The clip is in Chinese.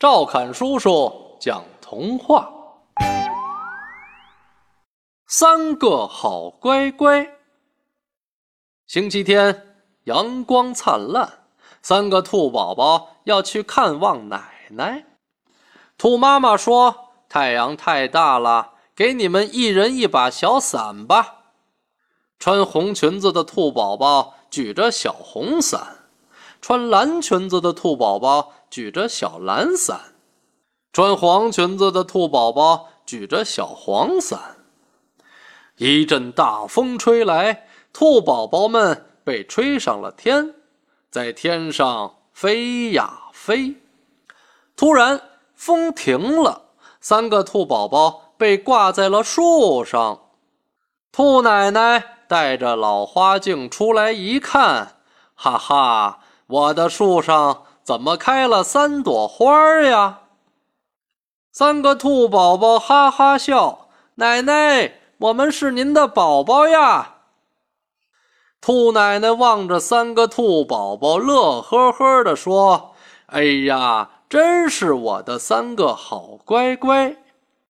赵侃叔叔讲童话：三个好乖乖。星期天，阳光灿烂，三个兔宝宝要去看望奶奶。兔妈妈说：“太阳太大了，给你们一人一把小伞吧。”穿红裙子的兔宝宝举着小红伞。穿蓝裙子的兔宝宝举着小蓝伞，穿黄裙子的兔宝宝举着小黄伞。一阵大风吹来，兔宝宝们被吹上了天，在天上飞呀飞。突然，风停了，三个兔宝宝被挂在了树上。兔奶奶带着老花镜出来一看，哈哈。我的树上怎么开了三朵花呀？三个兔宝宝哈哈笑。奶奶，我们是您的宝宝呀！兔奶奶望着三个兔宝宝，乐呵呵地说：“哎呀，真是我的三个好乖乖。”